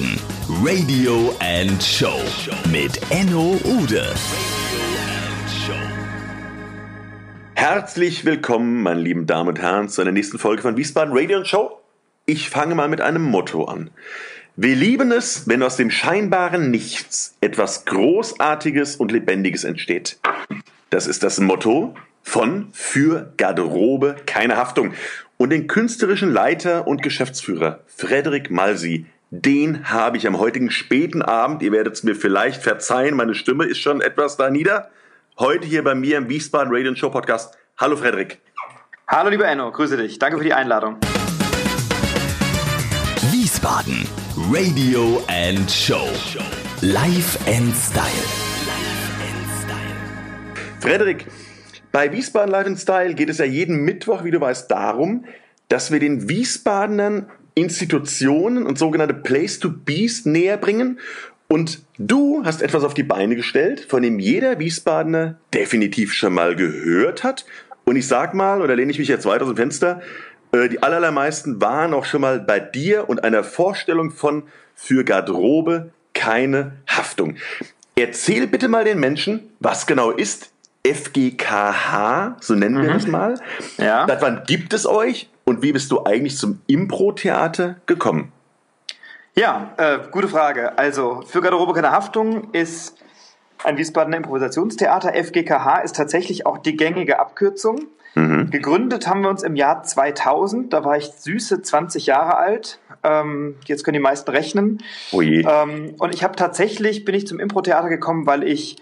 Wiesbaden. Radio and Show mit Enno Ude. Herzlich willkommen, meine lieben Damen und Herren, zu einer nächsten Folge von Wiesbaden Radio and Show. Ich fange mal mit einem Motto an. Wir lieben es, wenn aus dem scheinbaren Nichts etwas Großartiges und Lebendiges entsteht. Das ist das Motto von Für Garderobe keine Haftung. Und den künstlerischen Leiter und Geschäftsführer Frederik Malsi, den habe ich am heutigen späten Abend, ihr werdet es mir vielleicht verzeihen, meine Stimme ist schon etwas da nieder, heute hier bei mir im Wiesbaden Radio Show Podcast. Hallo Frederik. Hallo lieber Enno, grüße dich. Danke für die Einladung. Wiesbaden Radio and Show. Life and Style. Frederik, bei Wiesbaden Life and Style geht es ja jeden Mittwoch, wie du weißt, darum, dass wir den Wiesbadenern Institutionen und sogenannte Place to Bees näher bringen. Und du hast etwas auf die Beine gestellt, von dem jeder Wiesbadener definitiv schon mal gehört hat. Und ich sag mal, oder lehne ich mich jetzt weiter aus dem Fenster, äh, die allermeisten waren auch schon mal bei dir und einer Vorstellung von für Garderobe keine Haftung. Erzähl bitte mal den Menschen, was genau ist FGKH, so nennen wir mhm. das mal. Ja. Seit wann gibt es euch und wie bist du eigentlich zum Impro-Theater gekommen? Ja, äh, gute Frage. Also, für Garderobe keine Haftung ist ein Wiesbadener Improvisationstheater. FGKH ist tatsächlich auch die gängige Abkürzung. Mhm. Gegründet haben wir uns im Jahr 2000. Da war ich süße 20 Jahre alt. Ähm, jetzt können die meisten rechnen. Oh. Ähm, und ich habe tatsächlich, bin ich zum Impro-Theater gekommen, weil ich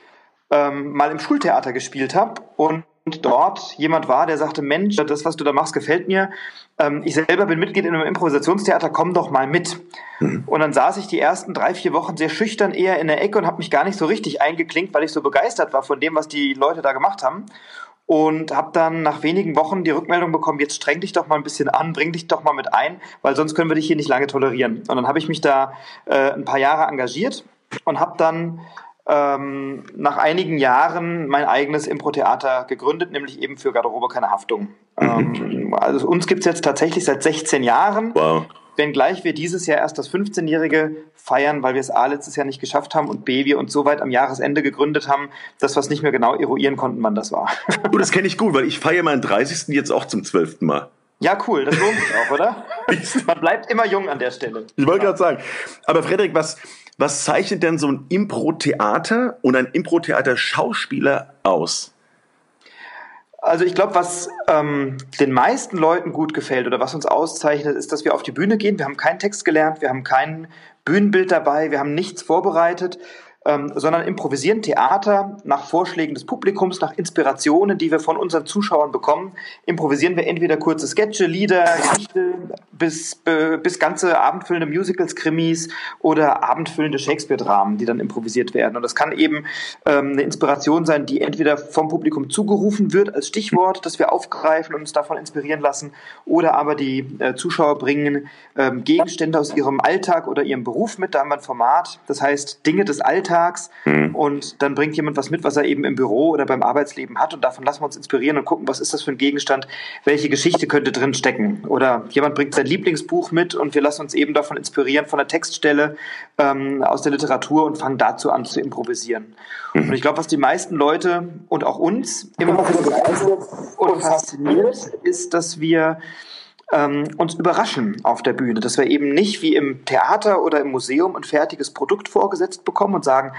ähm, mal im Schultheater gespielt habe und dort jemand war, der sagte, Mensch, das, was du da machst, gefällt mir. Ähm, ich selber bin Mitglied in einem Improvisationstheater, komm doch mal mit. Mhm. Und dann saß ich die ersten drei, vier Wochen sehr schüchtern eher in der Ecke und habe mich gar nicht so richtig eingeklinkt, weil ich so begeistert war von dem, was die Leute da gemacht haben. Und habe dann nach wenigen Wochen die Rückmeldung bekommen, jetzt streng dich doch mal ein bisschen an, bring dich doch mal mit ein, weil sonst können wir dich hier nicht lange tolerieren. Und dann habe ich mich da äh, ein paar Jahre engagiert und habe dann ähm, nach einigen Jahren mein eigenes Impro-Theater gegründet, nämlich eben für Garderobe keine Haftung. Mhm. Ähm, also uns gibt's jetzt tatsächlich seit 16 Jahren. Wow. Wenngleich wir dieses Jahr erst das 15-Jährige feiern, weil wir es A letztes Jahr nicht geschafft haben und B wir uns so weit am Jahresende gegründet haben, dass wir es nicht mehr genau eruieren konnten, wann das war. Du, das kenne ich gut, weil ich feiere meinen 30. jetzt auch zum 12. Mal. Ja, cool, das lohnt sich auch, oder? Man bleibt immer jung an der Stelle. Ich wollte gerade sagen. Aber Frederik, was, was zeichnet denn so ein Impro-Theater und ein Impro-Theater-Schauspieler aus? Also ich glaube, was ähm, den meisten Leuten gut gefällt oder was uns auszeichnet, ist, dass wir auf die Bühne gehen. Wir haben keinen Text gelernt, wir haben kein Bühnenbild dabei, wir haben nichts vorbereitet, ähm, sondern improvisieren Theater nach Vorschlägen des Publikums, nach Inspirationen, die wir von unseren Zuschauern bekommen. Improvisieren wir entweder kurze Sketche, Lieder, Geschichte, bis, äh, bis ganze abendfüllende Musicals, Krimis oder abendfüllende Shakespeare-Dramen, die dann improvisiert werden. Und das kann eben ähm, eine Inspiration sein, die entweder vom Publikum zugerufen wird als Stichwort, das wir aufgreifen und uns davon inspirieren lassen, oder aber die äh, Zuschauer bringen ähm, Gegenstände aus ihrem Alltag oder ihrem Beruf mit. Da haben wir ein Format, das heißt Dinge des Alltags mittags mhm. und dann bringt jemand was mit, was er eben im Büro oder beim Arbeitsleben hat und davon lassen wir uns inspirieren und gucken, was ist das für ein Gegenstand, welche Geschichte könnte drin stecken. Oder jemand bringt sein Lieblingsbuch mit und wir lassen uns eben davon inspirieren, von der Textstelle ähm, aus der Literatur und fangen dazu an zu improvisieren. Mhm. Und ich glaube, was die meisten Leute und auch uns immer wieder begeistert und fasziniert, ist, dass wir ähm, uns überraschen auf der Bühne, dass wir eben nicht wie im Theater oder im Museum ein fertiges Produkt vorgesetzt bekommen und sagen,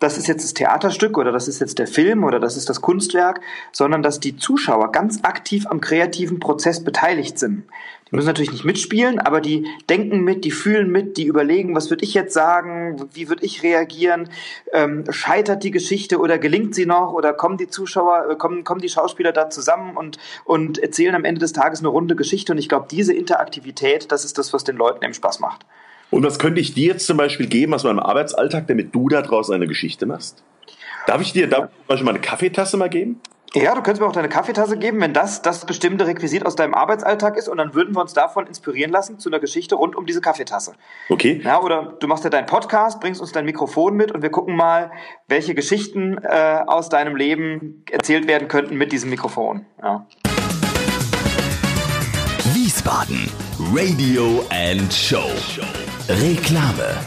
das ist jetzt das Theaterstück oder das ist jetzt der Film oder das ist das Kunstwerk, sondern dass die Zuschauer ganz aktiv am kreativen Prozess beteiligt sind. Die müssen natürlich nicht mitspielen, aber die denken mit, die fühlen mit, die überlegen, was würde ich jetzt sagen, wie würde ich reagieren, ähm, scheitert die Geschichte oder gelingt sie noch oder kommen die Zuschauer, äh, kommen, kommen die Schauspieler da zusammen und, und erzählen am Ende des Tages eine runde Geschichte und ich glaube, diese Interaktivität, das ist das, was den Leuten eben Spaß macht. Und was könnte ich dir jetzt zum Beispiel geben aus meinem Arbeitsalltag, damit du daraus eine Geschichte machst? Darf ich dir da zum Beispiel mal eine Kaffeetasse mal geben? Ja, du könntest mir auch deine Kaffeetasse geben, wenn das das bestimmte Requisit aus deinem Arbeitsalltag ist und dann würden wir uns davon inspirieren lassen zu einer Geschichte rund um diese Kaffeetasse. Okay. Ja, oder du machst ja deinen Podcast, bringst uns dein Mikrofon mit und wir gucken mal, welche Geschichten äh, aus deinem Leben erzählt werden könnten mit diesem Mikrofon. Ja. Wiesbaden Radio and Show. Reklame.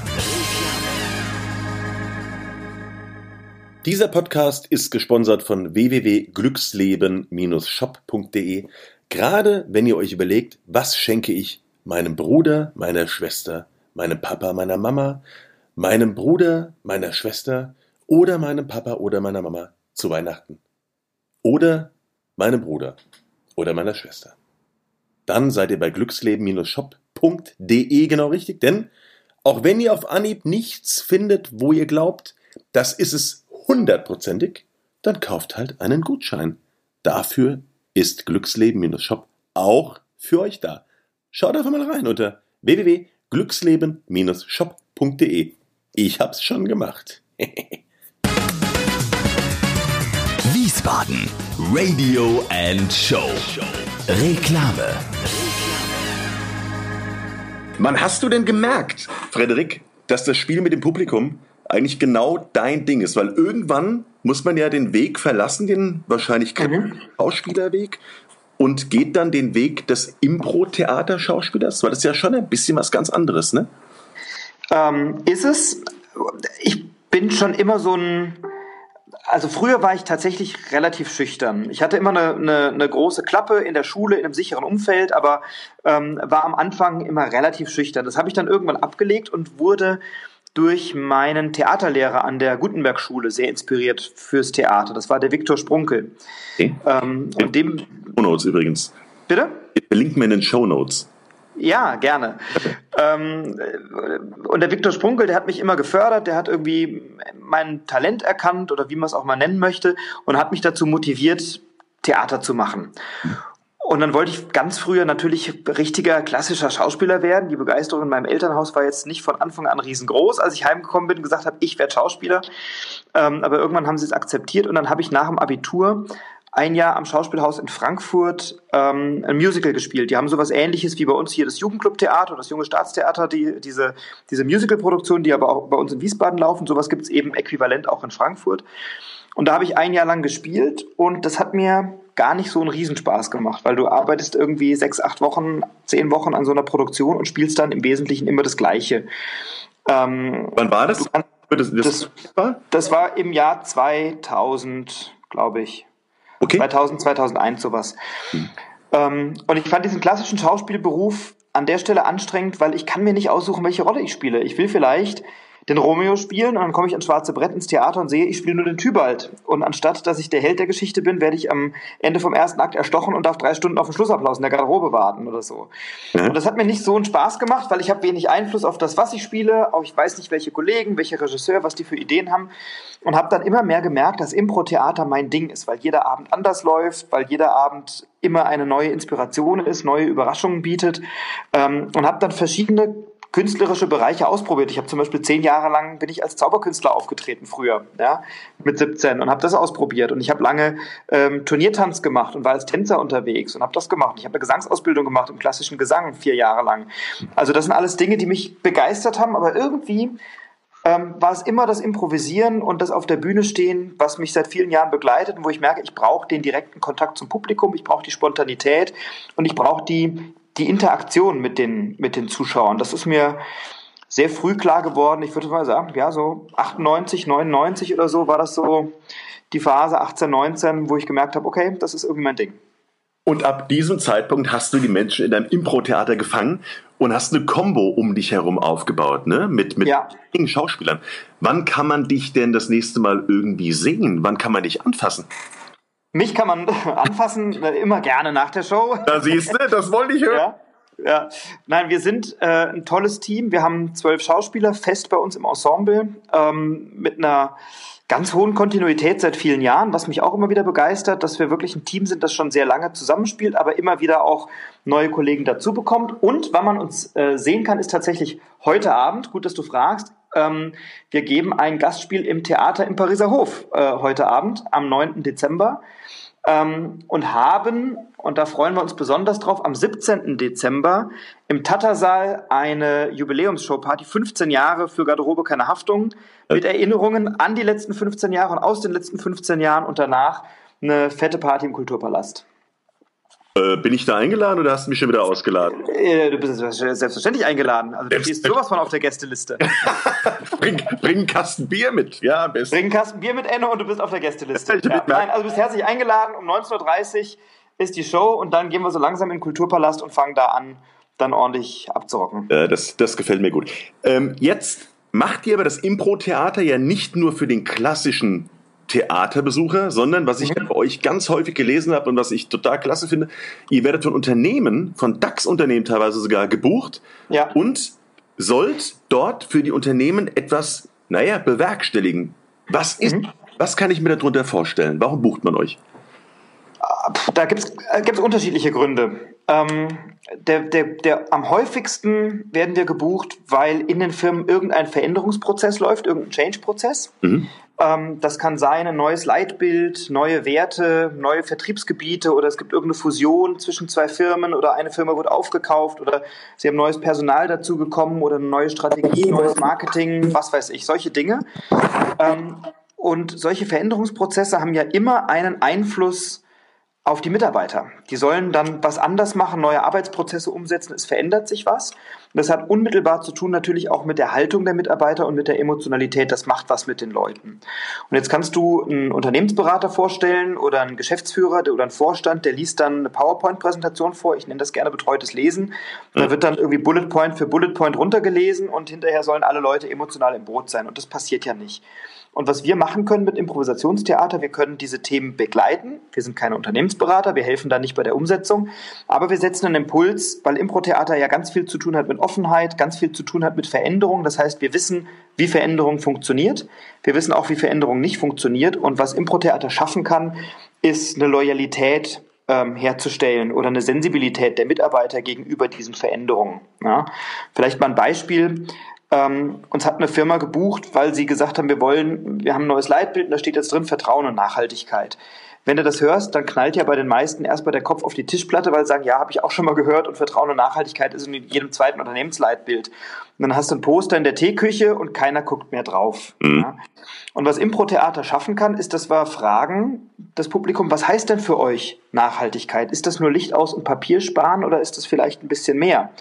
Dieser Podcast ist gesponsert von www.glücksleben-shop.de. Gerade wenn ihr euch überlegt, was schenke ich meinem Bruder, meiner Schwester, meinem Papa, meiner Mama, meinem Bruder, meiner Schwester oder meinem Papa oder meiner Mama zu Weihnachten. Oder meinem Bruder oder meiner Schwester. Dann seid ihr bei glücksleben-shop.de genau richtig, denn auch wenn ihr auf Anhieb nichts findet, wo ihr glaubt, das ist es hundertprozentig, dann kauft halt einen Gutschein. Dafür ist Glücksleben-Shop auch für euch da. Schaut einfach mal rein unter www.glücksleben-shop.de. Ich hab's schon gemacht. Wiesbaden Radio and Show Reklame. Mann, hast du denn gemerkt, Frederik, dass das Spiel mit dem Publikum eigentlich genau dein Ding ist, weil irgendwann muss man ja den Weg verlassen, den wahrscheinlich mhm. Schauspielerweg und geht dann den Weg des Impro-Theater-Schauspielers, weil das ist ja schon ein bisschen was ganz anderes, ne? Ähm, ist es. Ich bin schon immer so ein also früher war ich tatsächlich relativ schüchtern. Ich hatte immer eine, eine, eine große Klappe in der Schule, in einem sicheren Umfeld, aber ähm, war am Anfang immer relativ schüchtern. Das habe ich dann irgendwann abgelegt und wurde durch meinen Theaterlehrer an der Gutenberg-Schule sehr inspiriert fürs Theater. Das war der Viktor Sprunkel. Okay. Ähm, und dem Shownotes übrigens. Bitte? Ich verlinke mir in den Shownotes. Ja, gerne. ähm, und der Viktor Sprunkel, der hat mich immer gefördert, der hat irgendwie mein Talent erkannt oder wie man es auch mal nennen möchte und hat mich dazu motiviert, Theater zu machen. Und dann wollte ich ganz früher natürlich richtiger klassischer Schauspieler werden. Die Begeisterung in meinem Elternhaus war jetzt nicht von Anfang an riesengroß, als ich heimgekommen bin und gesagt habe, ich werde Schauspieler. Ähm, aber irgendwann haben sie es akzeptiert und dann habe ich nach dem Abitur ein Jahr am Schauspielhaus in Frankfurt ähm, ein Musical gespielt. Die haben sowas ähnliches wie bei uns hier das Jugendclub-Theater, das Junge Staatstheater, die, diese, diese Musical-Produktion, die aber auch bei uns in Wiesbaden laufen. Sowas gibt es eben äquivalent auch in Frankfurt. Und da habe ich ein Jahr lang gespielt und das hat mir gar nicht so einen Riesenspaß gemacht, weil du arbeitest irgendwie sechs, acht Wochen, zehn Wochen an so einer Produktion und spielst dann im Wesentlichen immer das Gleiche. Ähm, Wann war das? Das, das, war? das war im Jahr 2000, glaube ich. Okay. 2000, 2001 sowas. Hm. Ähm, und ich fand diesen klassischen Schauspielberuf an der Stelle anstrengend, weil ich kann mir nicht aussuchen, welche Rolle ich spiele. Ich will vielleicht den Romeo spielen und dann komme ich ans schwarze Brett ins Theater und sehe, ich spiele nur den Tybalt. Und anstatt, dass ich der Held der Geschichte bin, werde ich am Ende vom ersten Akt erstochen und darf drei Stunden auf den Schlussapplaus in der Garderobe warten oder so. Mhm. Und das hat mir nicht so einen Spaß gemacht, weil ich habe wenig Einfluss auf das, was ich spiele. Auch ich weiß nicht, welche Kollegen, welche Regisseur, was die für Ideen haben. Und habe dann immer mehr gemerkt, dass Impro-Theater mein Ding ist, weil jeder Abend anders läuft, weil jeder Abend immer eine neue Inspiration ist, neue Überraschungen bietet. Ähm, und habe dann verschiedene künstlerische Bereiche ausprobiert. Ich habe zum Beispiel zehn Jahre lang bin ich als Zauberkünstler aufgetreten früher, ja, mit 17 und habe das ausprobiert. Und ich habe lange ähm, Turniertanz gemacht und war als Tänzer unterwegs und habe das gemacht. Ich habe eine Gesangsausbildung gemacht im klassischen Gesang vier Jahre lang. Also das sind alles Dinge, die mich begeistert haben, aber irgendwie ähm, war es immer das Improvisieren und das auf der Bühne stehen, was mich seit vielen Jahren begleitet und wo ich merke, ich brauche den direkten Kontakt zum Publikum, ich brauche die Spontanität und ich brauche die die Interaktion mit den, mit den Zuschauern. Das ist mir sehr früh klar geworden. Ich würde mal sagen, ja, so 98, 99 oder so war das so die Phase 18, 19, wo ich gemerkt habe, okay, das ist irgendwie mein Ding. Und ab diesem Zeitpunkt hast du die Menschen in deinem Impro-Theater gefangen und hast eine Combo um dich herum aufgebaut, ne? Mit, mit ja. Schauspielern. Wann kann man dich denn das nächste Mal irgendwie sehen? Wann kann man dich anfassen? Mich kann man anfassen, äh, immer gerne nach der Show. Da siehst du, das wollte ich hören. Ja. Ja, nein, wir sind äh, ein tolles Team. Wir haben zwölf Schauspieler fest bei uns im Ensemble ähm, mit einer ganz hohen Kontinuität seit vielen Jahren, was mich auch immer wieder begeistert, dass wir wirklich ein Team sind, das schon sehr lange zusammenspielt, aber immer wieder auch neue Kollegen dazu bekommt. Und wann man uns äh, sehen kann, ist tatsächlich heute Abend. Gut, dass du fragst. Ähm, wir geben ein Gastspiel im Theater im Pariser Hof äh, heute Abend am 9. Dezember ähm, und haben, und da freuen wir uns besonders drauf, am 17. Dezember im Tattersaal eine Jubiläumsshow-Party, 15 Jahre für Garderobe keine Haftung, mit Erinnerungen an die letzten 15 Jahre und aus den letzten 15 Jahren und danach eine fette Party im Kulturpalast. Äh, bin ich da eingeladen oder hast du mich schon wieder ausgeladen? Äh, du bist selbstverständlich eingeladen. Also du stehst sowas von auf der Gästeliste. bring, bring einen Kasten Bier mit, ja, besten. Bring einen Kasten Bier mit, Enno, und du bist auf der Gästeliste. Ja. Nein, also du bist herzlich eingeladen. Um 19.30 Uhr ist die Show und dann gehen wir so langsam in den Kulturpalast und fangen da an, dann ordentlich abzurocken. Äh, das, das gefällt mir gut. Ähm, jetzt macht ihr aber das Impro-Theater ja nicht nur für den klassischen Theaterbesucher, sondern was ich mhm. bei euch ganz häufig gelesen habe und was ich total klasse finde, ihr werdet von Unternehmen, von DAX-Unternehmen teilweise sogar gebucht ja. und sollt dort für die Unternehmen etwas, naja, bewerkstelligen. Was ist, mhm. was kann ich mir darunter vorstellen? Warum bucht man euch? Da gibt es äh, unterschiedliche Gründe. Ähm, der, der, der, am häufigsten werden wir gebucht, weil in den Firmen irgendein Veränderungsprozess läuft, irgendein Change-Prozess. Mhm. Ähm, das kann sein ein neues Leitbild, neue Werte, neue Vertriebsgebiete oder es gibt irgendeine Fusion zwischen zwei Firmen oder eine Firma wird aufgekauft oder sie haben neues Personal dazu gekommen oder eine neue Strategie, neues Marketing, was weiß ich, solche Dinge. Ähm, und solche Veränderungsprozesse haben ja immer einen Einfluss auf die Mitarbeiter. Die sollen dann was anders machen, neue Arbeitsprozesse umsetzen, es verändert sich was. Und das hat unmittelbar zu tun natürlich auch mit der Haltung der Mitarbeiter und mit der Emotionalität. Das macht was mit den Leuten. Und jetzt kannst du einen Unternehmensberater vorstellen oder einen Geschäftsführer oder einen Vorstand, der liest dann eine PowerPoint-Präsentation vor. Ich nenne das gerne betreutes Lesen. Da wird dann irgendwie Bullet Point für Bullet Point runtergelesen und hinterher sollen alle Leute emotional im Boot sein. Und das passiert ja nicht. Und was wir machen können mit Improvisationstheater, wir können diese Themen begleiten. Wir sind keine Unternehmensberater, wir helfen da nicht bei der Umsetzung, aber wir setzen einen Impuls, weil Improtheater ja ganz viel zu tun hat mit Offenheit, ganz viel zu tun hat mit Veränderung. Das heißt, wir wissen, wie Veränderung funktioniert. Wir wissen auch, wie Veränderung nicht funktioniert. Und was Improtheater schaffen kann, ist eine Loyalität ähm, herzustellen oder eine Sensibilität der Mitarbeiter gegenüber diesen Veränderungen. Ja. Vielleicht mal ein Beispiel. Ähm, uns hat eine Firma gebucht, weil sie gesagt haben, wir wollen, wir haben ein neues Leitbild und da steht jetzt drin Vertrauen und Nachhaltigkeit. Wenn du das hörst, dann knallt ja bei den meisten erstmal der Kopf auf die Tischplatte, weil sie sagen, ja, habe ich auch schon mal gehört und Vertrauen und Nachhaltigkeit ist in jedem zweiten Unternehmensleitbild. Und dann hast du ein Poster in der Teeküche und keiner guckt mehr drauf. Mhm. Ja. Und was Impro-Theater schaffen kann, ist, dass wir fragen, das Publikum, was heißt denn für euch Nachhaltigkeit? Ist das nur Licht aus und Papier sparen oder ist das vielleicht ein bisschen mehr?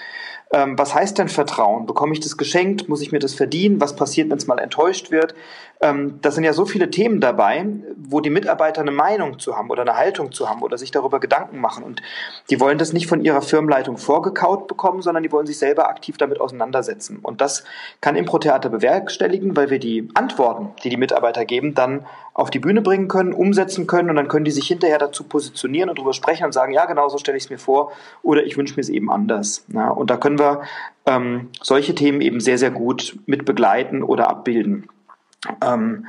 Ähm, was heißt denn Vertrauen? Bekomme ich das geschenkt? Muss ich mir das verdienen? Was passiert, wenn es mal enttäuscht wird? Ähm, das sind ja so viele Themen dabei, wo die Mitarbeiter eine Meinung zu haben oder eine Haltung zu haben oder sich darüber Gedanken machen. Und die wollen das nicht von ihrer Firmenleitung vorgekaut bekommen, sondern die wollen sich selber aktiv damit auseinandersetzen. Und das kann Impro-Theater bewerkstelligen, weil wir die Antworten, die die Mitarbeiter geben, dann auf die Bühne bringen können, umsetzen können und dann können die sich hinterher dazu positionieren und darüber sprechen und sagen, ja, genau so stelle ich es mir vor oder ich wünsche mir es eben anders. Ja, und da können wir ähm, solche Themen eben sehr, sehr gut mit begleiten oder abbilden. Ähm,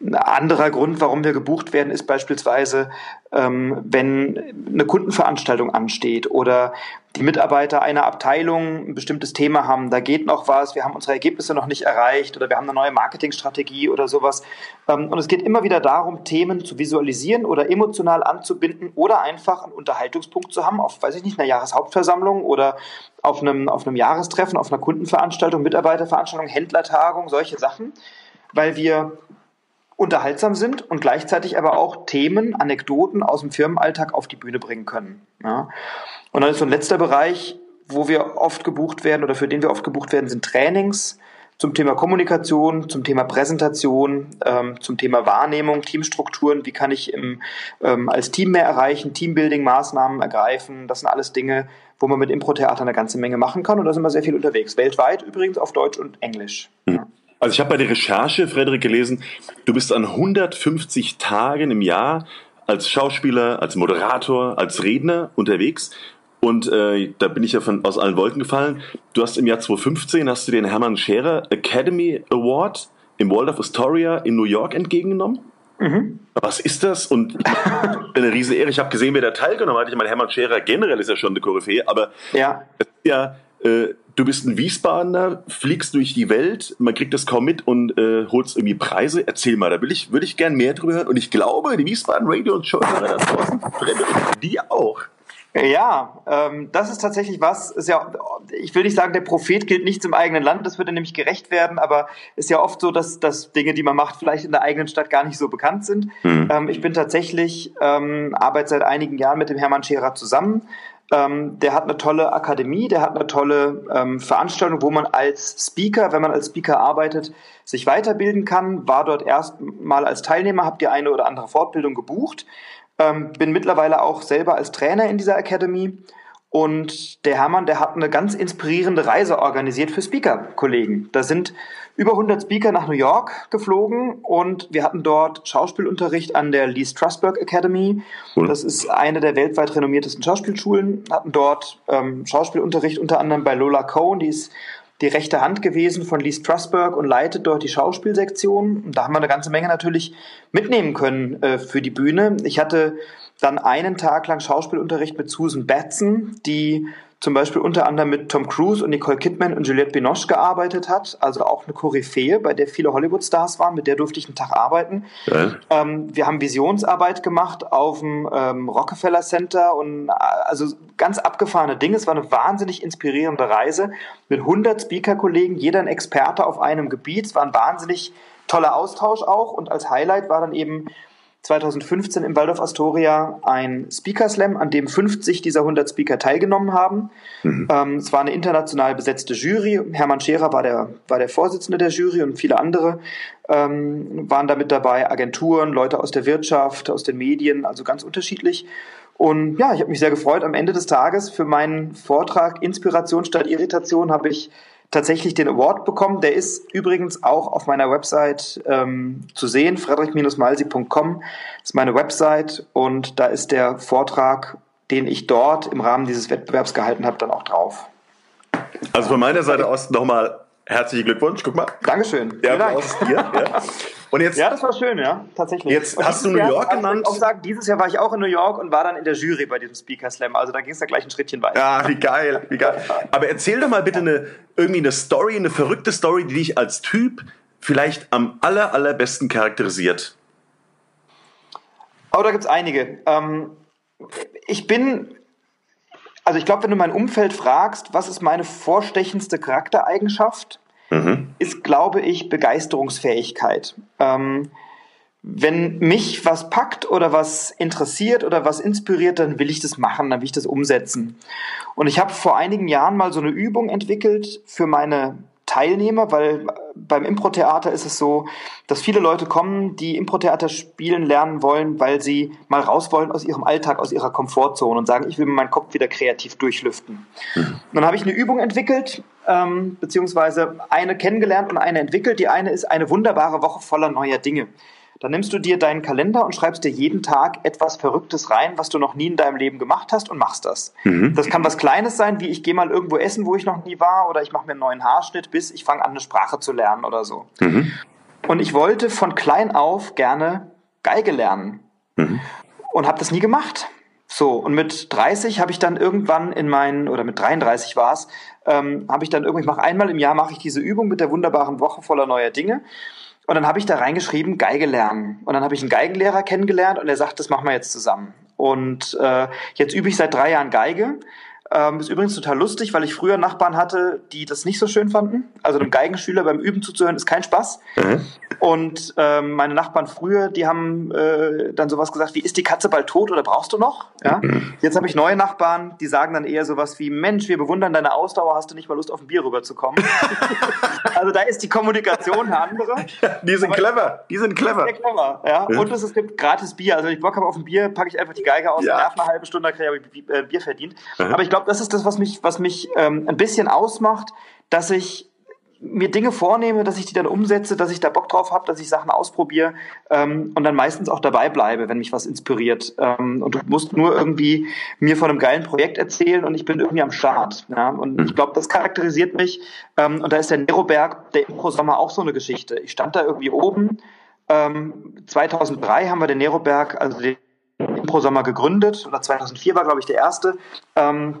ein anderer Grund, warum wir gebucht werden, ist beispielsweise, ähm, wenn eine Kundenveranstaltung ansteht oder die Mitarbeiter einer Abteilung ein bestimmtes Thema haben, da geht noch was, wir haben unsere Ergebnisse noch nicht erreicht oder wir haben eine neue Marketingstrategie oder sowas. Ähm, und es geht immer wieder darum, Themen zu visualisieren oder emotional anzubinden oder einfach einen Unterhaltungspunkt zu haben auf, weiß ich nicht, einer Jahreshauptversammlung oder auf einem, auf einem Jahrestreffen, auf einer Kundenveranstaltung, Mitarbeiterveranstaltung, Händlertagung, solche Sachen weil wir unterhaltsam sind und gleichzeitig aber auch Themen, Anekdoten aus dem Firmenalltag auf die Bühne bringen können. Ja. Und dann ist so ein letzter Bereich, wo wir oft gebucht werden oder für den wir oft gebucht werden, sind Trainings zum Thema Kommunikation, zum Thema Präsentation, ähm, zum Thema Wahrnehmung, Teamstrukturen, wie kann ich im, ähm, als Team mehr erreichen, Teambuilding-Maßnahmen ergreifen. Das sind alles Dinge, wo man mit Impro-Theater eine ganze Menge machen kann und da sind wir sehr viel unterwegs. Weltweit übrigens auf Deutsch und Englisch. Mhm. Ja. Also ich habe bei der Recherche, Frederik, gelesen, du bist an 150 Tagen im Jahr als Schauspieler, als Moderator, als Redner unterwegs. Und äh, da bin ich ja von, aus allen Wolken gefallen. Du hast im Jahr 2015 hast du den Hermann Scherer Academy Award im Waldorf Astoria in New York entgegengenommen. Mhm. Was ist das? Und eine riesige Ehre. Ich habe gesehen, wer da teilgenommen hat. Ich meine, Hermann Scherer generell ist ja schon eine Koryphäe, aber ja. ja äh, du bist ein Wiesbadener, fliegst durch die Welt, man kriegt das kaum mit und äh, holst irgendwie Preise. Erzähl mal, da will ich, würde ich gern mehr drüber hören. Und ich glaube, die Wiesbaden Radio und Show da draußen, die auch. Ja, ähm, das ist tatsächlich was. Ist ja, ich will nicht sagen, der Prophet gilt nichts im eigenen Land, das würde nämlich gerecht werden, aber ist ja oft so, dass, dass Dinge, die man macht, vielleicht in der eigenen Stadt gar nicht so bekannt sind. Mhm. Ähm, ich bin tatsächlich, ähm, arbeite seit einigen Jahren mit dem Hermann Scherer zusammen. Ähm, der hat eine tolle Akademie, der hat eine tolle ähm, Veranstaltung, wo man als Speaker, wenn man als Speaker arbeitet, sich weiterbilden kann. War dort erst mal als Teilnehmer, habe die eine oder andere Fortbildung gebucht. Ähm, bin mittlerweile auch selber als Trainer in dieser Academy. Und der Hermann, der hat eine ganz inspirierende Reise organisiert für Speaker-Kollegen. Da sind über 100 Speaker nach New York geflogen und wir hatten dort Schauspielunterricht an der Lee Strasberg Academy. Cool. Das ist eine der weltweit renommiertesten Schauspielschulen. Hatten dort ähm, Schauspielunterricht unter anderem bei Lola Cohn, die ist die rechte Hand gewesen von Lee Strasberg und leitet dort die Schauspielsektion. Und da haben wir eine ganze Menge natürlich mitnehmen können äh, für die Bühne. Ich hatte dann einen Tag lang Schauspielunterricht mit Susan Batson, die zum Beispiel unter anderem mit Tom Cruise und Nicole Kidman und Juliette Binoche gearbeitet hat, also auch eine Koryphäe, bei der viele Hollywood-Stars waren, mit der durfte ich einen Tag arbeiten. Ja. Ähm, wir haben Visionsarbeit gemacht auf dem ähm, Rockefeller Center und äh, also ganz abgefahrene Dinge. Es war eine wahnsinnig inspirierende Reise mit 100 Speaker-Kollegen, jeder ein Experte auf einem Gebiet. Es war ein wahnsinnig toller Austausch auch und als Highlight war dann eben 2015 im Waldorf Astoria ein Speaker Slam, an dem 50 dieser 100 Speaker teilgenommen haben. Mhm. Ähm, es war eine international besetzte Jury. Hermann Scherer war der, war der Vorsitzende der Jury und viele andere ähm, waren da mit dabei. Agenturen, Leute aus der Wirtschaft, aus den Medien, also ganz unterschiedlich. Und ja, ich habe mich sehr gefreut. Am Ende des Tages für meinen Vortrag Inspiration statt Irritation habe ich tatsächlich den Award bekommen. Der ist übrigens auch auf meiner Website ähm, zu sehen, friedrich-malsi.com ist meine Website und da ist der Vortrag, den ich dort im Rahmen dieses Wettbewerbs gehalten habe, dann auch drauf. Also von meiner Seite aus nochmal herzlichen Glückwunsch. Guck mal. Dankeschön. Der Applaus dir. Ja. Und jetzt, ja, das war schön, ja, tatsächlich. Jetzt hast du New York Jahr, genannt. Ich auch sagen, dieses Jahr war ich auch in New York und war dann in der Jury bei diesem Speaker Slam. Also da ging es da gleich ein Schrittchen weiter. Ja, wie geil, wie geil. Aber erzähl doch mal bitte eine, irgendwie eine Story, eine verrückte Story, die dich als Typ vielleicht am aller, allerbesten charakterisiert. Oh, da gibt es einige. Ähm, ich bin also ich glaube, wenn du mein Umfeld fragst, was ist meine vorstechendste Charaktereigenschaft, mhm. ist, glaube ich, Begeisterungsfähigkeit. Ähm, wenn mich was packt oder was interessiert oder was inspiriert, dann will ich das machen, dann will ich das umsetzen. Und ich habe vor einigen Jahren mal so eine Übung entwickelt für meine Teilnehmer, weil beim Impro-Theater ist es so, dass viele Leute kommen, die Impro-Theater spielen lernen wollen, weil sie mal raus wollen aus ihrem Alltag, aus ihrer Komfortzone und sagen, ich will meinen Kopf wieder kreativ durchlüften. Mhm. Dann habe ich eine Übung entwickelt, ähm, beziehungsweise eine kennengelernt und eine entwickelt. Die eine ist eine wunderbare Woche voller neuer Dinge. Dann nimmst du dir deinen Kalender und schreibst dir jeden Tag etwas Verrücktes rein, was du noch nie in deinem Leben gemacht hast und machst das. Mhm. Das kann was Kleines sein, wie ich gehe mal irgendwo essen, wo ich noch nie war, oder ich mache mir einen neuen Haarschnitt, bis ich fange an, eine Sprache zu lernen oder so. Mhm. Und ich wollte von klein auf gerne Geige lernen mhm. und habe das nie gemacht. So, und mit 30 habe ich dann irgendwann in meinen, oder mit 33 war es, ähm, habe ich dann irgendwie, ich mache einmal im Jahr mache ich diese Übung mit der wunderbaren Woche voller neuer Dinge. Und dann habe ich da reingeschrieben, Geige lernen. Und dann habe ich einen Geigenlehrer kennengelernt und er sagt, das machen wir jetzt zusammen. Und äh, jetzt übe ich seit drei Jahren Geige ähm, ist übrigens total lustig, weil ich früher Nachbarn hatte, die das nicht so schön fanden. Also einem Geigenschüler beim Üben zuzuhören ist kein Spaß. Mhm. Und ähm, meine Nachbarn früher, die haben äh, dann sowas gesagt wie, ist die Katze bald tot oder brauchst du noch? Ja? Mhm. Jetzt habe ich neue Nachbarn, die sagen dann eher sowas wie, Mensch, wir bewundern deine Ausdauer, hast du nicht mal Lust auf ein Bier rüberzukommen? also da ist die Kommunikation eine andere. die sind clever, die sind clever. Sehr clever, ja. ja. Und es gibt gratis Bier. Also wenn ich Bock habe auf ein Bier, packe ich einfach die Geige aus, ja. nerv eine halbe Stunde, dann kriege ich äh, Bier verdient. Mhm. Aber ich glaube, glaube, das ist das, was mich, was mich ähm, ein bisschen ausmacht, dass ich mir Dinge vornehme, dass ich die dann umsetze, dass ich da Bock drauf habe, dass ich Sachen ausprobiere ähm, und dann meistens auch dabei bleibe, wenn mich was inspiriert. Ähm, und du musst nur irgendwie mir von einem geilen Projekt erzählen und ich bin irgendwie am Start. Ja? Und ich glaube, das charakterisiert mich. Ähm, und da ist der Neroberg, der Impro-Sommer auch so eine Geschichte. Ich stand da irgendwie oben. Ähm, 2003 haben wir den Neroberg, also den Impro-Sommer gegründet, oder 2004 war, glaube ich, der erste. Ähm,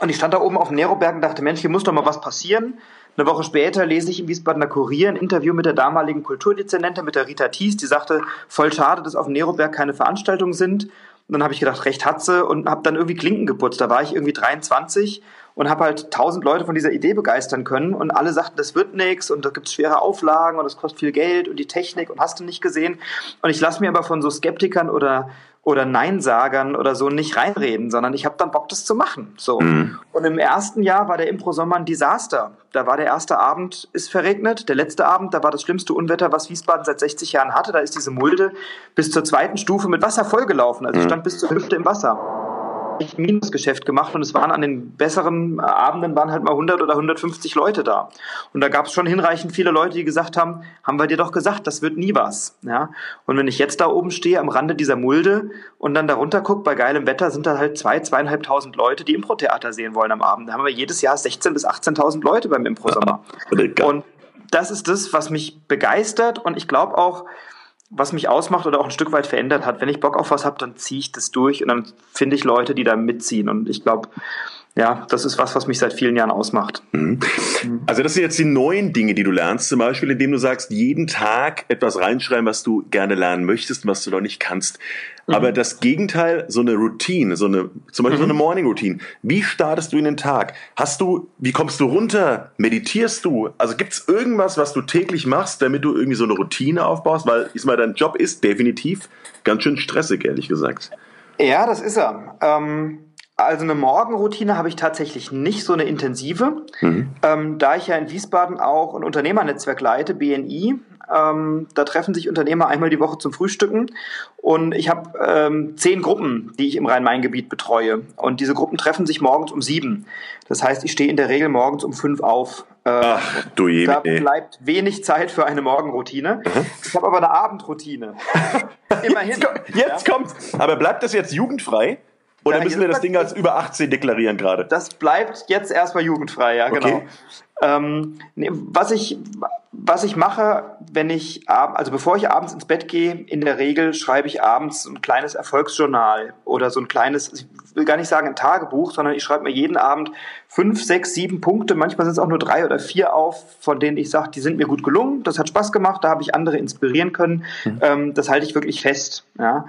und ich stand da oben auf dem Neroberg und dachte, Mensch, hier muss doch mal was passieren. Eine Woche später lese ich im Wiesbadener Kurier ein Interview mit der damaligen Kulturdezernentin, mit der Rita Thies, die sagte, voll schade, dass auf dem Neroberg keine Veranstaltungen sind. Und dann habe ich gedacht, recht hat sie und habe dann irgendwie Klinken geputzt. Da war ich irgendwie 23 und habe halt tausend Leute von dieser Idee begeistern können und alle sagten, das wird nichts und da gibt's schwere Auflagen und das kostet viel Geld und die Technik und hast du nicht gesehen. Und ich lasse mir aber von so Skeptikern oder oder Neinsagern oder so nicht reinreden, sondern ich habe dann Bock, das zu machen. So. Mhm. Und im ersten Jahr war der Impro-Sommer ein Desaster. Da war der erste Abend ist verregnet, der letzte Abend, da war das schlimmste Unwetter, was Wiesbaden seit 60 Jahren hatte. Da ist diese Mulde bis zur zweiten Stufe mit Wasser vollgelaufen. Also ich mhm. stand bis zur Hüfte im Wasser echt Minusgeschäft gemacht und es waren an den besseren Abenden waren halt mal 100 oder 150 Leute da. Und da gab es schon hinreichend viele Leute, die gesagt haben, haben wir dir doch gesagt, das wird nie was. Ja? Und wenn ich jetzt da oben stehe am Rande dieser Mulde und dann darunter gucke, bei geilem Wetter sind da halt zwei, zweieinhalbtausend Leute, die Impro-Theater sehen wollen am Abend. Da haben wir jedes Jahr 16.000 bis 18.000 Leute beim Impro-Sommer. und das ist das, was mich begeistert und ich glaube auch, was mich ausmacht oder auch ein Stück weit verändert hat. Wenn ich Bock auf was habe, dann ziehe ich das durch und dann finde ich Leute, die da mitziehen. Und ich glaube, ja, das ist was, was mich seit vielen Jahren ausmacht. Mhm. Also das sind jetzt die neuen Dinge, die du lernst, zum Beispiel, indem du sagst, jeden Tag etwas reinschreiben, was du gerne lernen möchtest und was du noch nicht kannst. Mhm. Aber das Gegenteil, so eine Routine, so eine, zum Beispiel mhm. so eine mhm. Morning Routine. Wie startest du in den Tag? Hast du, wie kommst du runter? Meditierst du? Also gibt es irgendwas, was du täglich machst, damit du irgendwie so eine Routine aufbaust? Weil, ich mal, dein Job ist definitiv ganz schön stressig, ehrlich gesagt. Ja, das ist er. Ähm also eine Morgenroutine habe ich tatsächlich nicht so eine intensive, mhm. ähm, da ich ja in Wiesbaden auch ein Unternehmernetzwerk leite, BNI. Ähm, da treffen sich Unternehmer einmal die Woche zum Frühstücken und ich habe ähm, zehn Gruppen, die ich im Rhein-Main-Gebiet betreue. Und diese Gruppen treffen sich morgens um sieben. Das heißt, ich stehe in der Regel morgens um fünf auf. Äh, Ach, du je, Da bleibt wenig Zeit für eine Morgenroutine. Mhm. Ich habe aber eine Abendroutine. Immerhin. Jetzt, kommt, jetzt ja. kommt's. Aber bleibt das jetzt jugendfrei? Oder ja, müssen wir das Ding als über 18 deklarieren gerade? Das bleibt jetzt erstmal jugendfrei, ja, genau. Okay. Ähm, nee, was ich was ich mache, wenn ich also bevor ich abends ins Bett gehe, in der Regel schreibe ich abends ein kleines Erfolgsjournal oder so ein kleines, ich will gar nicht sagen ein Tagebuch, sondern ich schreibe mir jeden Abend fünf, sechs, sieben Punkte, manchmal sind es auch nur drei oder vier auf, von denen ich sage, die sind mir gut gelungen, das hat Spaß gemacht, da habe ich andere inspirieren können. Mhm. Ähm, das halte ich wirklich fest. Ja.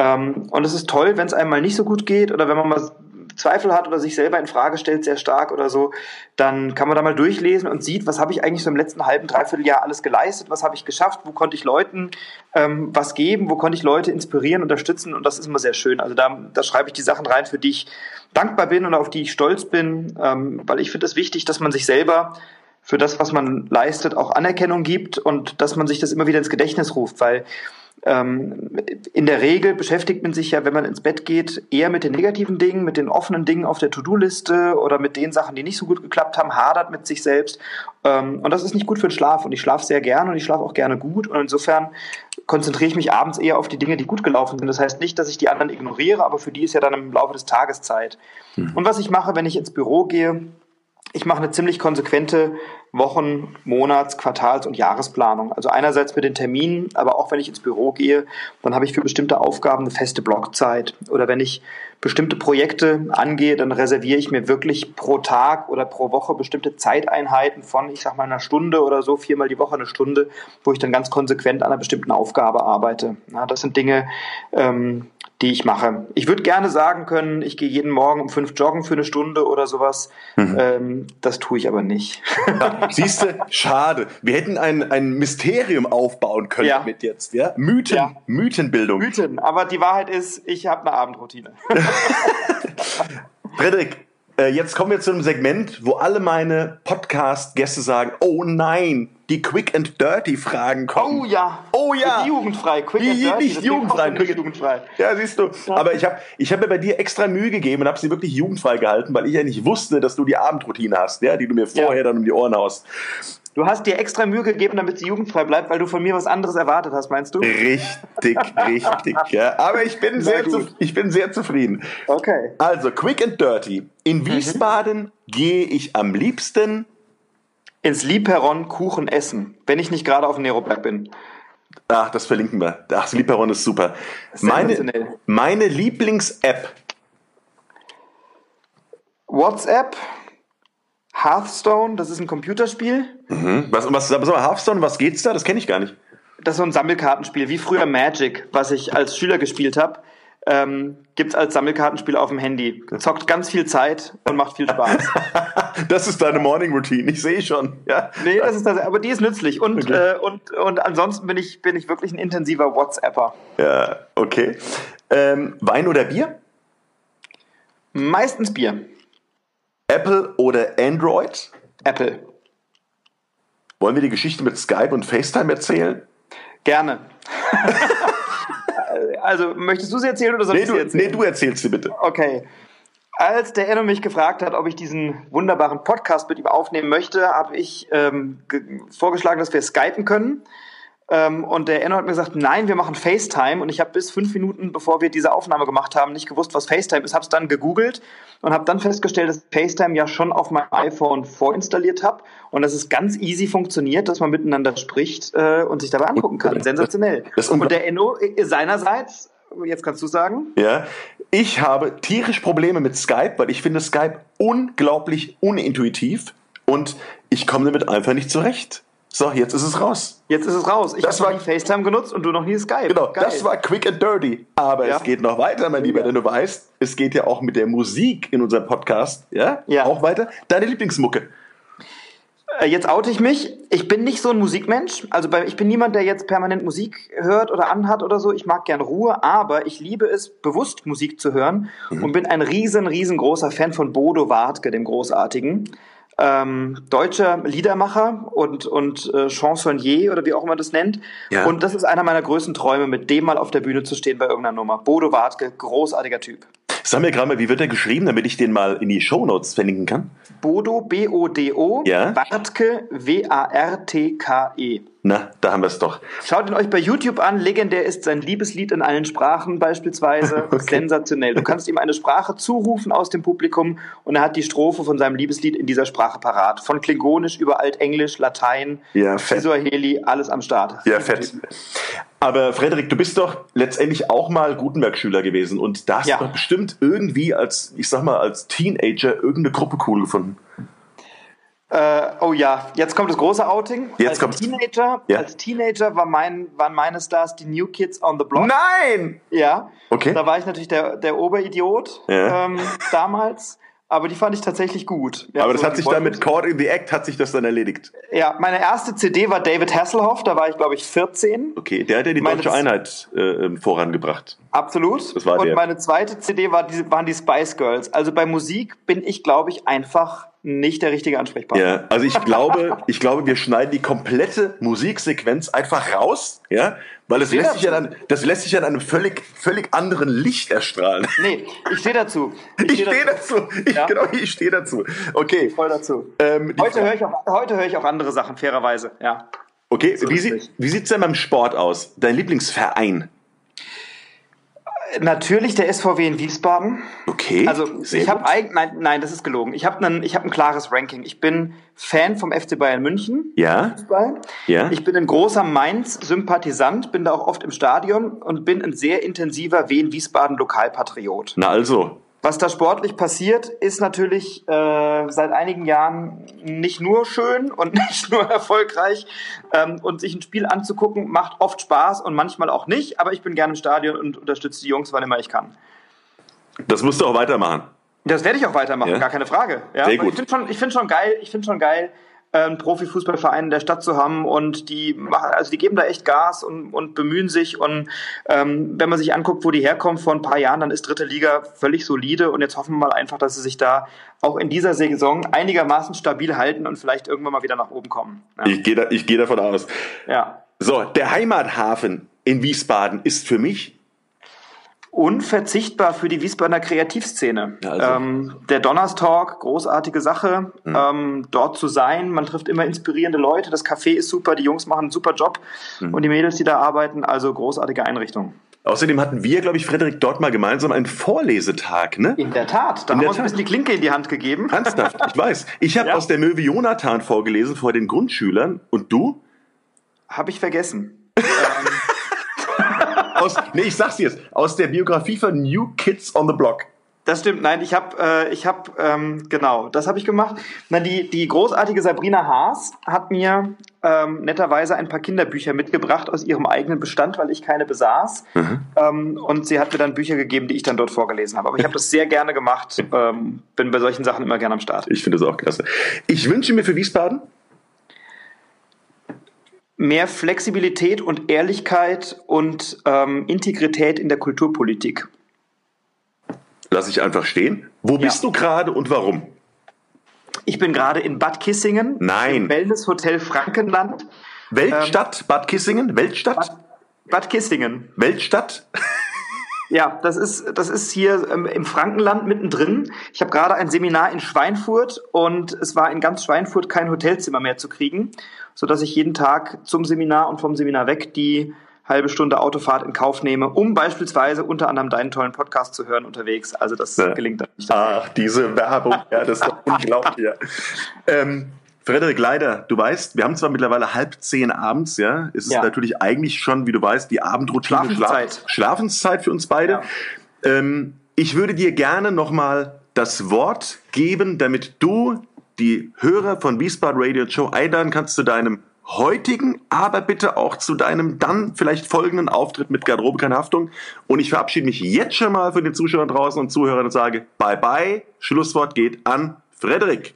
Ähm, und es ist toll, wenn es einem mal nicht so gut geht oder wenn man mal Zweifel hat oder sich selber in Frage stellt, sehr stark oder so, dann kann man da mal durchlesen und sieht, was habe ich eigentlich so im letzten halben, dreiviertel Jahr alles geleistet, was habe ich geschafft, wo konnte ich Leuten ähm, was geben, wo konnte ich Leute inspirieren, unterstützen und das ist immer sehr schön. Also da, da schreibe ich die Sachen rein, für die ich dankbar bin und auf die ich stolz bin, ähm, weil ich finde es wichtig, dass man sich selber für das, was man leistet, auch Anerkennung gibt und dass man sich das immer wieder ins Gedächtnis ruft, weil in der Regel beschäftigt man sich ja, wenn man ins Bett geht, eher mit den negativen Dingen, mit den offenen Dingen auf der To-Do-Liste oder mit den Sachen, die nicht so gut geklappt haben, hadert mit sich selbst. Ähm, und das ist nicht gut für den Schlaf. Und ich schlafe sehr gerne und ich schlafe auch gerne gut. Und insofern konzentriere ich mich abends eher auf die Dinge, die gut gelaufen sind. Das heißt nicht, dass ich die anderen ignoriere, aber für die ist ja dann im Laufe des Tages Zeit. Mhm. Und was ich mache, wenn ich ins Büro gehe, ich mache eine ziemlich konsequente Wochen-, Monats-, Quartals- und Jahresplanung. Also einerseits mit den Terminen, aber auch wenn ich ins Büro gehe, dann habe ich für bestimmte Aufgaben eine feste Blockzeit. Oder wenn ich bestimmte Projekte angehe, dann reserviere ich mir wirklich pro Tag oder pro Woche bestimmte Zeiteinheiten von, ich sag mal, einer Stunde oder so, viermal die Woche eine Stunde, wo ich dann ganz konsequent an einer bestimmten Aufgabe arbeite. Ja, das sind Dinge, ähm, die ich mache. Ich würde gerne sagen können, ich gehe jeden Morgen um fünf joggen für eine Stunde oder sowas. Mhm. Ähm, das tue ich aber nicht. Siehst du, schade. Wir hätten ein, ein Mysterium aufbauen können ja. mit jetzt. Ja? Mythen, ja. Mythenbildung. Mythen, aber die Wahrheit ist, ich habe eine Abendroutine. Frederik, äh, jetzt kommen wir zu einem Segment, wo alle meine Podcast-Gäste sagen, oh nein, die Quick and Dirty Fragen kommen. Oh ja. Oh ja. Die jugendfrei. Quick die, and Dirty. Nicht jugendfrei. Nicht jugendfrei. Ja, siehst du. Aber ich habe ich hab mir bei dir extra Mühe gegeben und habe sie wirklich jugendfrei gehalten, weil ich ja nicht wusste, dass du die Abendroutine hast, ja, die du mir vorher ja. dann um die Ohren haust. Du hast dir extra Mühe gegeben, damit sie jugendfrei bleibt, weil du von mir was anderes erwartet hast, meinst du? Richtig, richtig, ja. Aber ich bin, sehr, zu, ich bin sehr zufrieden. Okay. Also, quick and dirty. In mhm. Wiesbaden mhm. gehe ich am liebsten ins Liebheron Kuchen essen, wenn ich nicht gerade auf dem Neroberg bin. Ach, das verlinken wir. Ach, das Liebheron ist super. Meine, meine Lieblings-App. WhatsApp, Hearthstone, das ist ein Computerspiel. Mhm. Was, was, was, Hearthstone, was geht's da? Das kenne ich gar nicht. Das ist so ein Sammelkartenspiel, wie früher Magic, was ich als Schüler gespielt habe. Ähm, gibt es als Sammelkartenspiel auf dem Handy. Zockt ganz viel Zeit und macht viel Spaß. das ist deine Morning Routine, ich sehe schon. Ja. Nee, das ist das, aber die ist nützlich. Und, okay. äh, und, und ansonsten bin ich, bin ich wirklich ein intensiver WhatsApper. Ja, okay. Ähm, Wein oder Bier? Meistens Bier. Apple oder Android? Apple. Wollen wir die Geschichte mit Skype und FaceTime erzählen? Gerne. also, möchtest du sie erzählen oder soll nee, ich du, sie erzählen? Nee, du erzählst sie bitte. Okay. Als der Enno mich gefragt hat, ob ich diesen wunderbaren Podcast mit ihm aufnehmen möchte, habe ich ähm, vorgeschlagen, dass wir skypen können. Ähm, und der Enno hat mir gesagt, nein, wir machen FaceTime. Und ich habe bis fünf Minuten, bevor wir diese Aufnahme gemacht haben, nicht gewusst, was FaceTime ist. Habe es dann gegoogelt und habe dann festgestellt, dass FaceTime ja schon auf meinem iPhone vorinstalliert habe und dass es ganz easy funktioniert, dass man miteinander spricht äh, und sich dabei angucken kann. Sensationell. und der Enno äh, seinerseits Jetzt kannst du sagen. Ja, ich habe tierisch Probleme mit Skype, weil ich finde Skype unglaublich unintuitiv und ich komme damit einfach nicht zurecht. So, jetzt ist es raus. Jetzt ist es raus. Ich habe nie FaceTime genutzt und du noch nie Skype. Genau, Geil. das war quick and dirty. Aber ja. es geht noch weiter, mein Lieber, ja. denn du weißt, es geht ja auch mit der Musik in unserem Podcast, ja, ja. auch weiter. Deine Lieblingsmucke. Äh, jetzt oute ich mich. Ich bin nicht so ein Musikmensch. Also ich bin niemand, der jetzt permanent Musik hört oder anhat oder so. Ich mag gern Ruhe, aber ich liebe es, bewusst Musik zu hören mhm. und bin ein riesen, riesengroßer Fan von Bodo Wartke, dem Großartigen ähm, deutscher Liedermacher und, und äh, Chansonnier oder wie auch immer das nennt. Ja. Und das ist einer meiner größten Träume, mit dem mal auf der Bühne zu stehen bei irgendeiner Nummer. Bodo Wartke, großartiger Typ. Sag mir gerade mal, wie wird er geschrieben, damit ich den mal in die Shownotes verlinken kann? Bodo, B-O-D-O, ja? Wartke, W-A-R-T-K-E. Na, da haben wir es doch. Schaut ihn euch bei YouTube an. Legendär ist sein Liebeslied in allen Sprachen beispielsweise. Okay. Sensationell. Du kannst ihm eine Sprache zurufen aus dem Publikum und er hat die Strophe von seinem Liebeslied in dieser Sprache parat. Von Klingonisch über Altenglisch, Latein, ja, fett. alles am Start. Ja, fett. Aber Frederik, du bist doch letztendlich auch mal Gutenberg-Schüler gewesen und da hast ja. du doch bestimmt irgendwie als, ich sag mal, als Teenager irgendeine Gruppe cool gefunden. Äh, oh ja, jetzt kommt das große Outing. Jetzt als Teenager, ja. Als Teenager war mein, waren meine Stars die New Kids on the Block. Nein! Ja. Okay. Da war ich natürlich der, der Oberidiot ja. ähm, damals. Aber die fand ich tatsächlich gut. Ja, aber das so hat sich dann mit Caught in the Act hat sich das dann erledigt. Ja, meine erste CD war David Hasselhoff, da war ich glaube ich 14. Okay, der hat ja die meine deutsche Einheit äh, ähm, vorangebracht. Absolut. Das war Und der. meine zweite CD war die, waren die Spice Girls. Also bei Musik bin ich glaube ich einfach nicht der richtige Ansprechpartner. Ja, also ich glaube, ich glaube, wir schneiden die komplette Musiksequenz einfach raus, ja, weil es lässt sich ja dann, das lässt sich ja in einem völlig, völlig anderen Licht erstrahlen. Nee, ich stehe dazu. Ich, ich stehe dazu. dazu. Ich, ja? Genau, ich stehe dazu. Okay. Voll dazu. Ähm, heute höre ich, auch, heute hör ich auch andere Sachen, fairerweise, ja. Okay, so wie, sieht, wie sieht's denn beim Sport aus? Dein Lieblingsverein? Natürlich der SVW in Wiesbaden. Okay. Also ich habe eigentlich, nein, nein, das ist gelogen. Ich habe ein, ich habe ein klares Ranking. Ich bin Fan vom FC Bayern München. Ja. Fußball. Ja. Ich bin ein großer Mainz-Sympathisant, bin da auch oft im Stadion und bin ein sehr intensiver Wien-Wiesbaden-Lokalpatriot. Na also. Was da sportlich passiert, ist natürlich äh, seit einigen Jahren nicht nur schön und nicht nur erfolgreich. Ähm, und sich ein Spiel anzugucken, macht oft Spaß und manchmal auch nicht. Aber ich bin gerne im Stadion und unterstütze die Jungs, wann immer ich kann. Das musst du auch weitermachen. Das werde ich auch weitermachen, ja? gar keine Frage. Ja? Sehr gut. Ich finde schon, ich find schon geil, ich finde schon geil, einen Profifußballverein in der Stadt zu haben und die machen, also die geben da echt Gas und, und bemühen sich und ähm, wenn man sich anguckt, wo die herkommen vor ein paar Jahren, dann ist dritte Liga völlig solide und jetzt hoffen wir mal einfach, dass sie sich da auch in dieser Saison einigermaßen stabil halten und vielleicht irgendwann mal wieder nach oben kommen. Ja. Ich gehe da, ich gehe davon aus. Ja. So, der Heimathafen in Wiesbaden ist für mich unverzichtbar für die Wiesbadener Kreativszene. Ja, also. ähm, der Donnerstalk, großartige Sache, mhm. ähm, dort zu sein. Man trifft immer inspirierende Leute. Das Café ist super, die Jungs machen einen super Job mhm. und die Mädels, die da arbeiten, also großartige Einrichtung. Außerdem hatten wir, glaube ich, Frederik, dort mal gemeinsam einen Vorlesetag, ne? In der Tat. Da in haben wir uns ein bisschen die Klinke in die Hand gegeben. Ernsthaft, ich weiß. Ich habe ja. aus der Möwe Jonathan vorgelesen vor den Grundschülern. Und du? Habe ich vergessen. Aus, nee, ich sag's jetzt, aus der Biografie von New Kids on the Block. Das stimmt, nein, ich habe, äh, ich habe, ähm, genau, das habe ich gemacht. Na, die, die großartige Sabrina Haas hat mir ähm, netterweise ein paar Kinderbücher mitgebracht aus ihrem eigenen Bestand, weil ich keine besaß. Mhm. Ähm, und sie hat mir dann Bücher gegeben, die ich dann dort vorgelesen habe. Aber ich habe das sehr gerne gemacht, ähm, bin bei solchen Sachen immer gerne am Start. Ich finde das auch klasse. Ich wünsche mir für Wiesbaden mehr Flexibilität und Ehrlichkeit und ähm, Integrität in der Kulturpolitik. Lass ich einfach stehen. Wo ja. bist du gerade und warum? Ich bin gerade in Bad Kissingen. Nein. Im Wellnesshotel Frankenland. Weltstadt, ähm, Bad Kissingen? Weltstadt? Bad, Bad Kissingen. Weltstadt? Ja, das ist, das ist hier ähm, im Frankenland mittendrin. Ich habe gerade ein Seminar in Schweinfurt und es war in ganz Schweinfurt kein Hotelzimmer mehr zu kriegen, sodass ich jeden Tag zum Seminar und vom Seminar weg die halbe Stunde Autofahrt in Kauf nehme, um beispielsweise unter anderem deinen tollen Podcast zu hören unterwegs. Also das ja. gelingt dann nicht. Ach, diese Werbung, ja, das ist doch unglaublich. Ja. Ähm, Frederik, leider, du weißt, wir haben zwar mittlerweile halb zehn abends, ja, es ist ja. natürlich eigentlich schon, wie du weißt, die Abendroutine, Schlafenszeit, Schlaf Schlafenszeit für uns beide. Ja. Ähm, ich würde dir gerne nochmal das Wort geben, damit du die Hörer von Wiesbaden Radio Show einladen kannst zu deinem heutigen, aber bitte auch zu deinem dann vielleicht folgenden Auftritt mit Garderobe keine Haftung. Und ich verabschiede mich jetzt schon mal von den Zuschauern draußen und Zuhörern und sage Bye bye. Schlusswort geht an Frederik.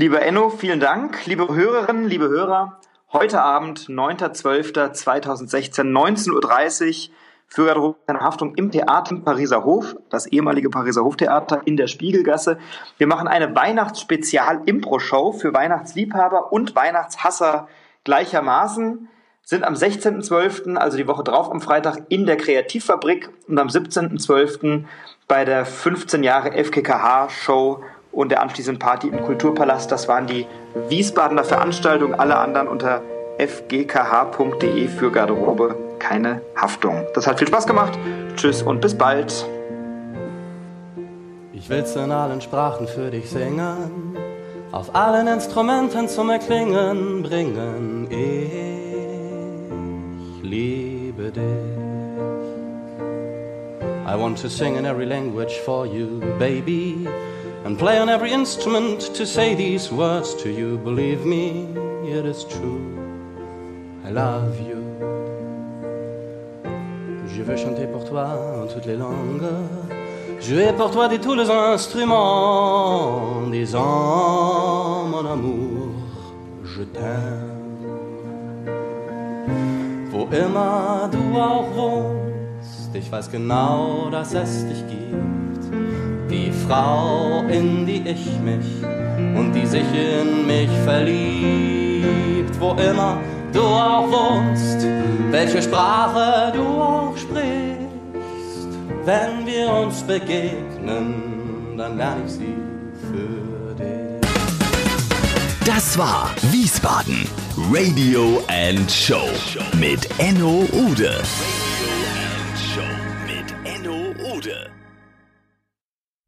Lieber Enno, vielen Dank. Liebe Hörerinnen, liebe Hörer, heute Abend, 9.12.2016, 19.30 Uhr, für Garderobe keine Haftung im Theater im Pariser Hof, das ehemalige Pariser Hoftheater in der Spiegelgasse. Wir machen eine Weihnachtsspezial-Impro-Show für Weihnachtsliebhaber und Weihnachtshasser gleichermaßen. Sind am 16.12., also die Woche drauf am Freitag, in der Kreativfabrik und am 17.12. bei der 15 Jahre FKKH-Show und der anschließenden Party im Kulturpalast. Das waren die Wiesbadener Veranstaltungen, alle anderen unter fgkh.de für Garderobe keine Haftung. Das hat viel Spaß gemacht. Tschüss und bis bald. Ich will's in allen Sprachen für dich singen, auf allen Instrumenten zum Erklingen bringen. Ich liebe dich. I want to sing in every language for you, baby, and play on every instrument to say these words to you. Believe me, it is true. I love you. Je veux chanter pour toi en toutes les langues. Jouer pour toi de tous les instruments, disant mon amour, je t'aime. Wo immer du auch wohnst, ich weiß genau, dass es dich gibt. Frau, in die ich mich und die sich in mich verliebt, wo immer du auch wohnst, welche Sprache du auch sprichst. Wenn wir uns begegnen, dann lerne ich sie für dich. Das war Wiesbaden Radio and Show mit Enno Ude.